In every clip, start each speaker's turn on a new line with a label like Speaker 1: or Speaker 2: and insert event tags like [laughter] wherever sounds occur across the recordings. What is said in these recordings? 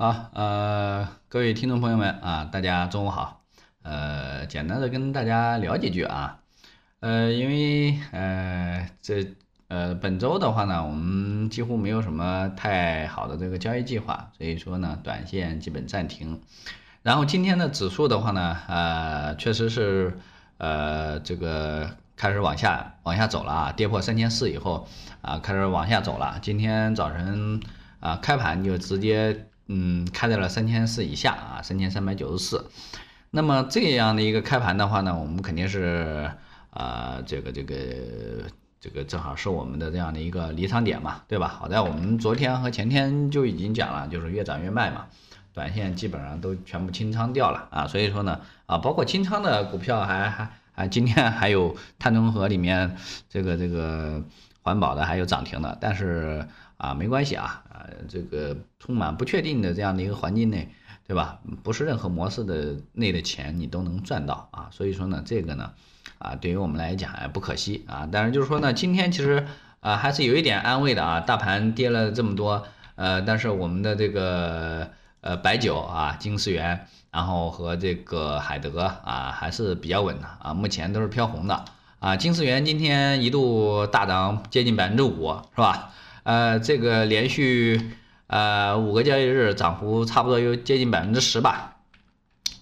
Speaker 1: 好，呃，各位听众朋友们啊，大家中午好。呃，简单的跟大家聊几句啊。呃，因为呃这呃本周的话呢，我们几乎没有什么太好的这个交易计划，所以说呢，短线基本暂停。然后今天的指数的话呢，呃，确实是呃这个开始往下往下走了啊，跌破三千四以后啊，开始往下走了。今天早晨啊开盘就直接。嗯，开在了三千四以下啊，三千三百九十四。那么这样的一个开盘的话呢，我们肯定是啊，这个这个这个正好是我们的这样的一个离场点嘛，对吧？好在我们昨天和前天就已经讲了，就是越涨越卖嘛，短线基本上都全部清仓掉了啊。所以说呢，啊，包括清仓的股票还还还今天还有碳中和里面这个这个环保的还有涨停的，但是。啊，没关系啊，啊，这个充满不确定的这样的一个环境内，对吧？不是任何模式的内的钱你都能赚到啊，所以说呢，这个呢，啊，对于我们来讲也不可惜啊。但是就是说呢，今天其实啊还是有一点安慰的啊，大盘跌了这么多，呃，但是我们的这个呃白酒啊，金世元，然后和这个海德啊还是比较稳的啊，目前都是飘红的啊。金世元今天一度大涨接近百分之五，是吧？呃，这个连续呃五个交易日涨幅差不多有接近百分之十吧。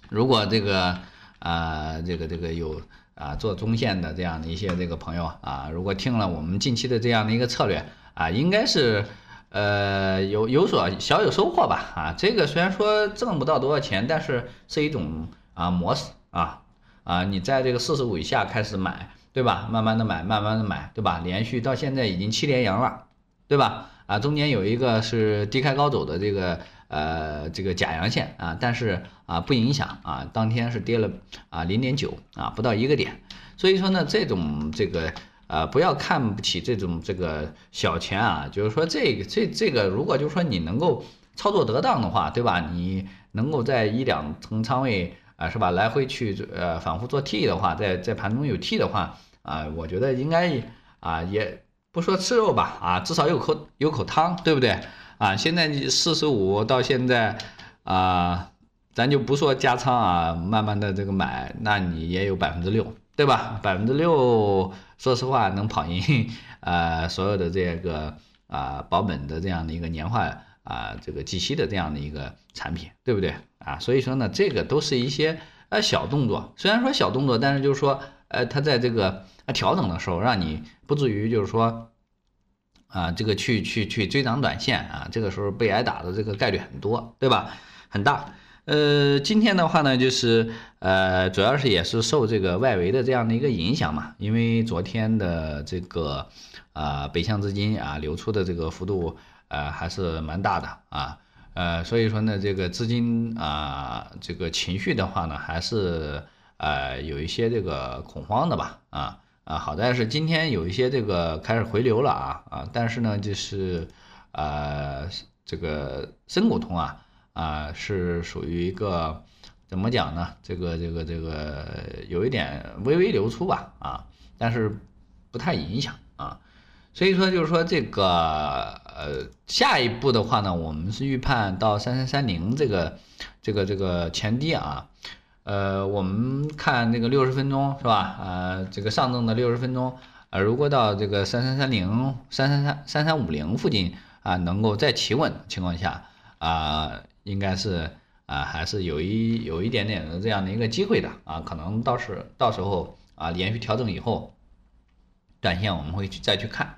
Speaker 1: 如果这个啊这个这个有啊做中线的这样的一些这个朋友啊，如果听了我们近期的这样的一个策略啊，应该是呃有有所小有收获吧啊。这个虽然说挣不到多少钱，但是是一种啊模式啊啊，你在这个四十五以下开始买，对吧？慢慢的买，慢慢的买，对吧？连续到现在已经七连阳了。对吧？啊，中间有一个是低开高走的这个呃这个假阳线啊，但是啊不影响啊，当天是跌了啊零点九啊不到一个点，所以说呢这种这个呃不要看不起这种这个小钱啊，就是说这个这这个如果就是说你能够操作得当的话，对吧？你能够在一两层仓位啊是吧来回去呃反复做 T 的话，在在盘中有 T 的话啊，我觉得应该啊也。不说吃肉吧，啊，至少有口有口汤，对不对？啊，现在你四十五到现在，啊，咱就不说加仓啊，慢慢的这个买，那你也有百分之六，对吧？百分之六，说实话能跑赢，呃，所有的这个啊保本的这样的一个年化啊这个计息的这样的一个产品，对不对？啊，所以说呢，这个都是一些呃小动作，虽然说小动作，但是就是说，呃，它在这个。调整的时候，让你不至于就是说，啊，这个去去去追涨短线啊，这个时候被挨打的这个概率很多，对吧？很大。呃，今天的话呢，就是呃，主要是也是受这个外围的这样的一个影响嘛，因为昨天的这个啊北向资金啊流出的这个幅度呃还是蛮大的啊，呃，所以说呢，这个资金啊这个情绪的话呢，还是呃有一些这个恐慌的吧，啊。啊，好在是今天有一些这个开始回流了啊啊，但是呢，就是呃这个深股通啊啊是属于一个怎么讲呢？这个这个这个有一点微微流出吧啊，但是不太影响啊，所以说就是说这个呃下一步的话呢，我们是预判到三三三零这个这个这个前低啊。呃，我们看这个六十分钟是吧？呃，这个上证的六十分钟，呃，如果到这个三三三零、三三三、三三五零附近啊，能够再企稳的情况下啊，应该是啊，还是有一有一点点的这样的一个机会的啊，可能到时到时候啊，连续调整以后，短线我们会去再去看。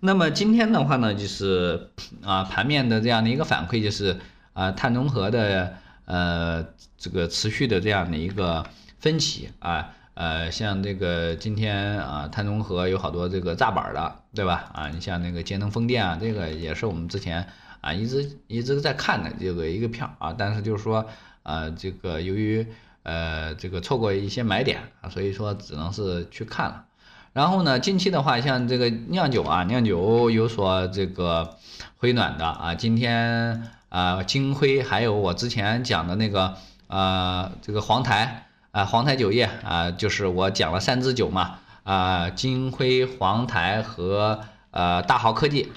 Speaker 1: 那么今天的话呢，就是啊，盘面的这样的一个反馈就是啊，碳中和的。呃，这个持续的这样的一个分歧啊，呃，像这个今天啊，碳中和有好多这个炸板的，对吧？啊，你像那个节能风电啊，这个也是我们之前啊一直一直在看的这个一个票啊，但是就是说啊，这个由于呃这个错过一些买点啊，所以说只能是去看了。然后呢，近期的话，像这个酿酒啊，酿酒有所这个回暖的啊，今天。啊，金辉还有我之前讲的那个，呃，这个黄台啊，黄台酒业啊，就是我讲了三支酒嘛，啊，金辉、黄台和呃大豪科技，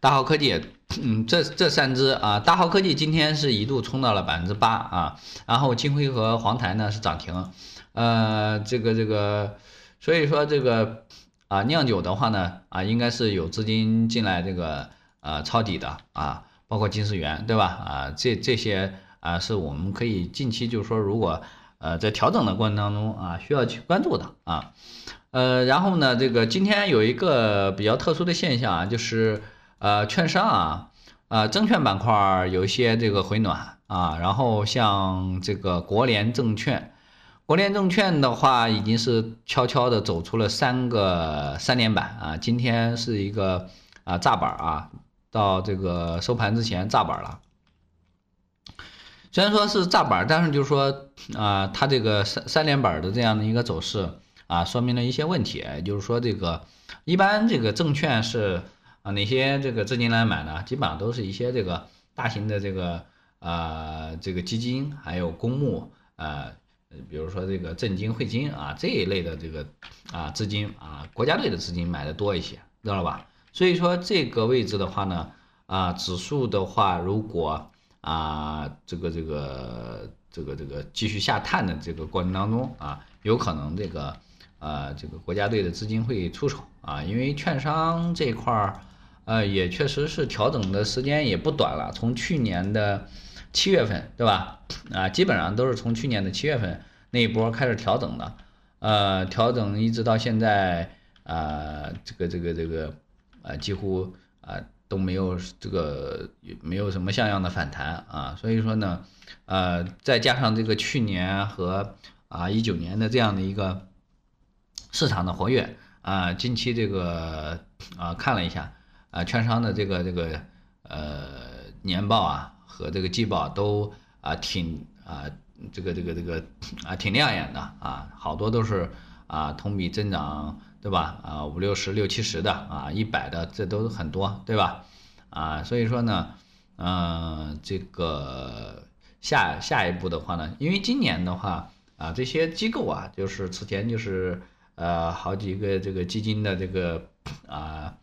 Speaker 1: 大豪科技嗯，这这三支啊，大豪科技今天是一度冲到了百分之八啊，然后金辉和黄台呢是涨停，呃，这个这个，所以说这个啊酿酒的话呢啊，应该是有资金进来这个呃抄底的啊，包括金世元对吧啊，这这些啊是我们可以近期就是说如果呃在调整的过程当中啊需要去关注的啊，呃，然后呢这个今天有一个比较特殊的现象啊，就是。呃，券商啊，呃，证券板块有一些这个回暖啊，然后像这个国联证券，国联证券的话已经是悄悄的走出了三个三连板啊，今天是一个啊炸板啊，到这个收盘之前炸板了。虽然说是炸板，但是就是说啊，它这个三三连板的这样的一个走势啊，说明了一些问题，也就是说这个一般这个证券是。啊，哪些这个资金来买呢？基本上都是一些这个大型的这个呃这个基金，还有公募，呃，比如说这个证金、汇金啊这一类的这个啊资金啊，国家队的资金买的多一些，知道了吧？所以说这个位置的话呢，啊，指数的话，如果啊这个这个这个这个继续下探的这个过程当中啊，有可能这个呃这个国家队的资金会出手啊，因为券商这块儿。呃，也确实是调整的时间也不短了，从去年的七月份，对吧？啊，基本上都是从去年的七月份那一波开始调整的，呃，调整一直到现在，啊，这个这个这个，啊，几乎啊都没有这个没有什么像样的反弹啊，所以说呢，呃，再加上这个去年和啊一九年的这样的一个市场的活跃啊，近期这个啊看了一下。啊，券商的这个这个呃年报啊和这个季报都啊挺啊这个这个这个啊挺亮眼的啊，好多都是啊同比增长对吧？啊五六十六七十的啊一百的这都很多对吧？啊所以说呢，嗯这个下下一步的话呢，因为今年的话啊这些机构啊就是此前就是呃好几个这个基金的这个啊。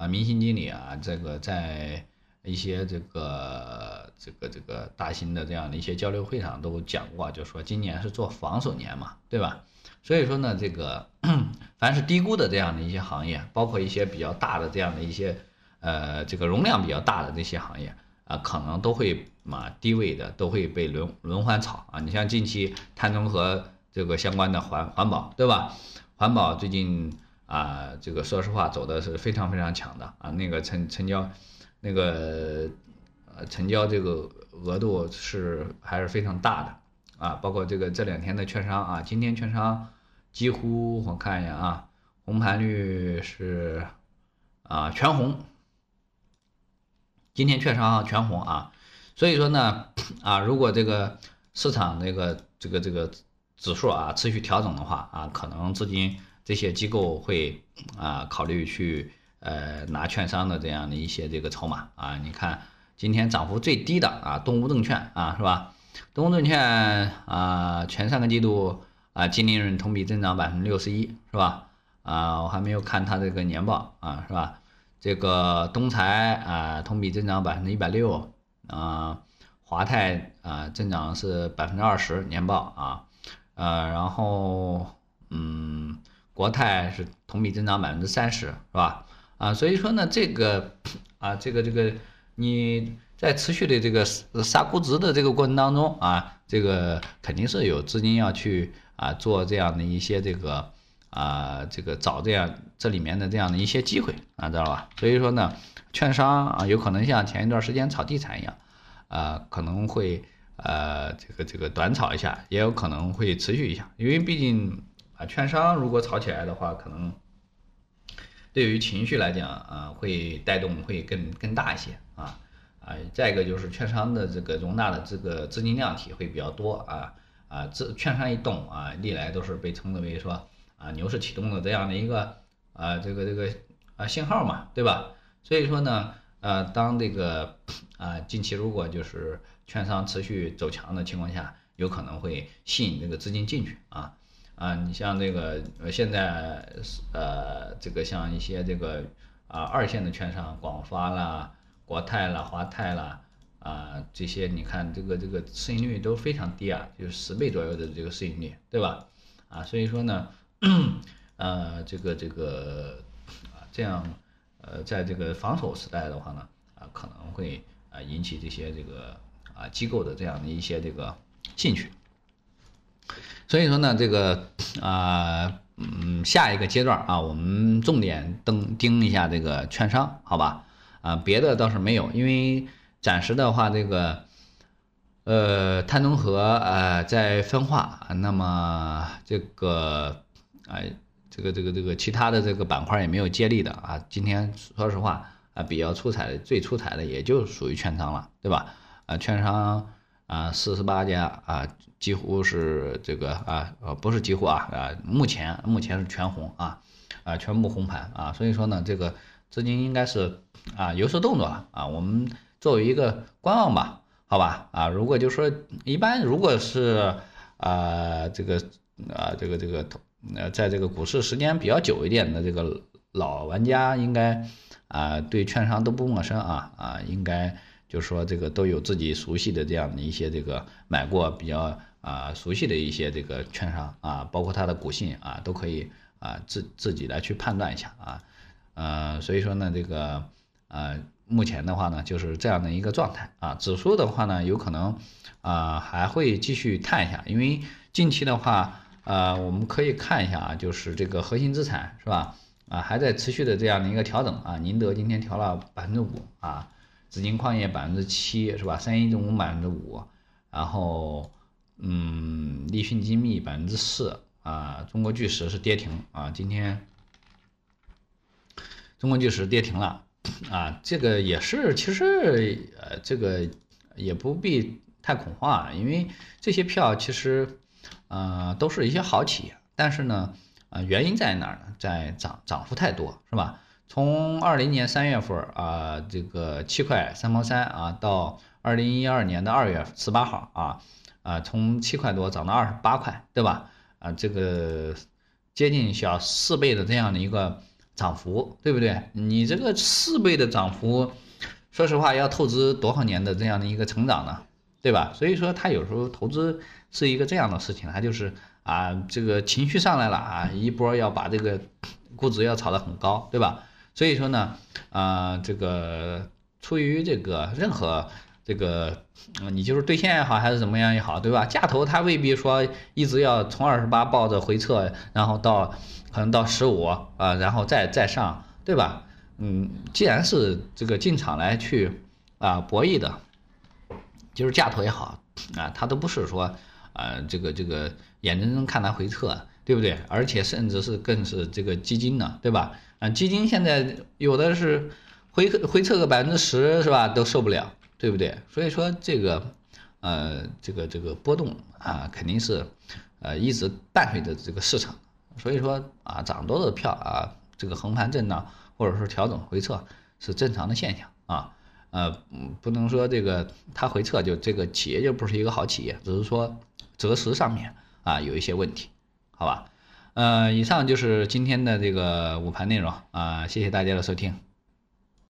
Speaker 1: 啊，明星经理啊，这个在一些这个这个这个大型的这样的一些交流会上都讲过，就说今年是做防守年嘛，对吧？所以说呢，这个 [clears throat] 凡是低估的这样的一些行业，包括一些比较大的这样的一些呃这个容量比较大的这些行业啊，可能都会嘛低位的都会被轮轮换炒啊。你像近期碳中和这个相关的环环保，对吧？环保最近。啊，这个说实话走的是非常非常强的啊，那个成成交，那个呃成交这个额度是还是非常大的啊，包括这个这两天的券商啊，今天券商几乎我看一下啊，红盘率是啊全红，今天券商全红啊，所以说呢啊，如果这个市场这个这个这个指数啊持续调整的话啊，可能资金。这些机构会啊考虑去呃拿券商的这样的一些这个筹码啊，你看今天涨幅最低的啊东吴证券啊是吧？东吴证券啊前三个季度啊净利润同比增长百分之六十一是吧？啊我还没有看它这个年报啊是吧？这个东财啊同比增长百分之一百六啊，华泰啊增长是百分之二十年报啊呃然后嗯。国泰是同比增长百分之三十，是吧？啊，所以说呢，这个啊，这个这个你在持续的这个杀估值的这个过程当中啊，这个肯定是有资金要去啊做这样的一些这个啊这个找这样这里面的这样的一些机会啊，知道吧？所以说呢，券商啊有可能像前一段时间炒地产一样，啊可能会呃这个这个短炒一下，也有可能会持续一下，因为毕竟。啊，券商如果炒起来的话，可能对于情绪来讲啊，会带动会更更大一些啊啊。再一个就是券商的这个容纳的这个资金量体会比较多啊啊，这券商一动啊，历来都是被称之为说啊牛市启动的这样的一个啊这个这个啊信号嘛，对吧？所以说呢，呃，当这个啊近期如果就是券商持续走强的情况下，有可能会吸引这个资金进去啊。啊，你像这个，现在呃，这个像一些这个啊二线的券商，广发啦、国泰啦、华泰啦啊这些，你看这个这个市盈率都非常低啊，就是十倍左右的这个市盈率，对吧？啊，所以说呢，[clears throat] 呃，这个这个啊这样呃在这个防守时代的话呢，啊可能会啊引起这些这个啊机构的这样的一些这个兴趣。所以说呢，这个啊，嗯，下一个阶段啊，我们重点盯盯一下这个券商，好吧？啊，别的倒是没有，因为暂时的话，这个呃，碳中和呃在分化，那么这个哎，这个这个这个其他的这个板块也没有接力的啊。今天说实话啊，比较出彩的，最出彩的也就属于券商了，对吧？啊，券商。啊，四十八家啊，几乎是这个啊，呃，不是几乎啊，啊，目前目前是全红啊，啊，全部红盘啊，所以说呢，这个资金应该是啊有所动作了啊，我们作为一个观望吧，好吧，啊，如果就说一般，如果是啊这个啊这个这个呃，在这个股市时间比较久一点的这个老玩家，应该啊对券商都不陌生啊啊，应该。就说，这个都有自己熟悉的这样的一些这个买过比较啊熟悉的一些这个券商啊，包括它的股性啊，都可以啊自自己来去判断一下啊，呃，所以说呢，这个呃目前的话呢，就是这样的一个状态啊。指数的话呢，有可能啊还会继续探一下，因为近期的话，呃，我们可以看一下啊，就是这个核心资产是吧？啊，还在持续的这样的一个调整啊。宁德今天调了百分之五啊。紫金矿业百分之七是吧？三一重工百分之五，然后嗯，立讯精密百分之四啊，中国巨石是跌停啊，今天中国巨石跌停了啊，这个也是其实呃这个也不必太恐慌啊，因为这些票其实呃都是一些好企业，但是呢啊原因在哪儿呢？在涨涨幅太多是吧？从二零年三月份啊，这个七块三毛三啊，到二零一二年的二月十八号啊，啊，从七块多涨到二十八块，对吧？啊，这个接近小四倍的这样的一个涨幅，对不对？你这个四倍的涨幅，说实话要透支多少年的这样的一个成长呢？对吧？所以说，他有时候投资是一个这样的事情，他就是啊，这个情绪上来了啊，一波要把这个估值要炒得很高，对吧？所以说呢，啊，这个出于这个任何这个，你就是兑现也好，还是怎么样也好，对吧？价投它未必说一直要从二十八抱着回撤，然后到可能到十五啊，然后再再上，对吧？嗯，既然是这个进场来去啊博弈的，就是价投也好啊，它都不是说啊这个这个眼睁睁看它回撤，对不对？而且甚至是更是这个基金呢，对吧？啊，基金现在有的是回回撤个百分之十，是吧？都受不了，对不对？所以说这个，呃，这个这个波动啊，肯定是呃一直伴随着这个市场。所以说啊，涨多的票啊，这个横盘震荡或者说调整回撤是正常的现象啊。呃，不能说这个它回撤就这个企业就不是一个好企业，只是说择时上面啊有一些问题，好吧？呃，以上就是今天的这个午盘内容啊，谢谢大家的收听。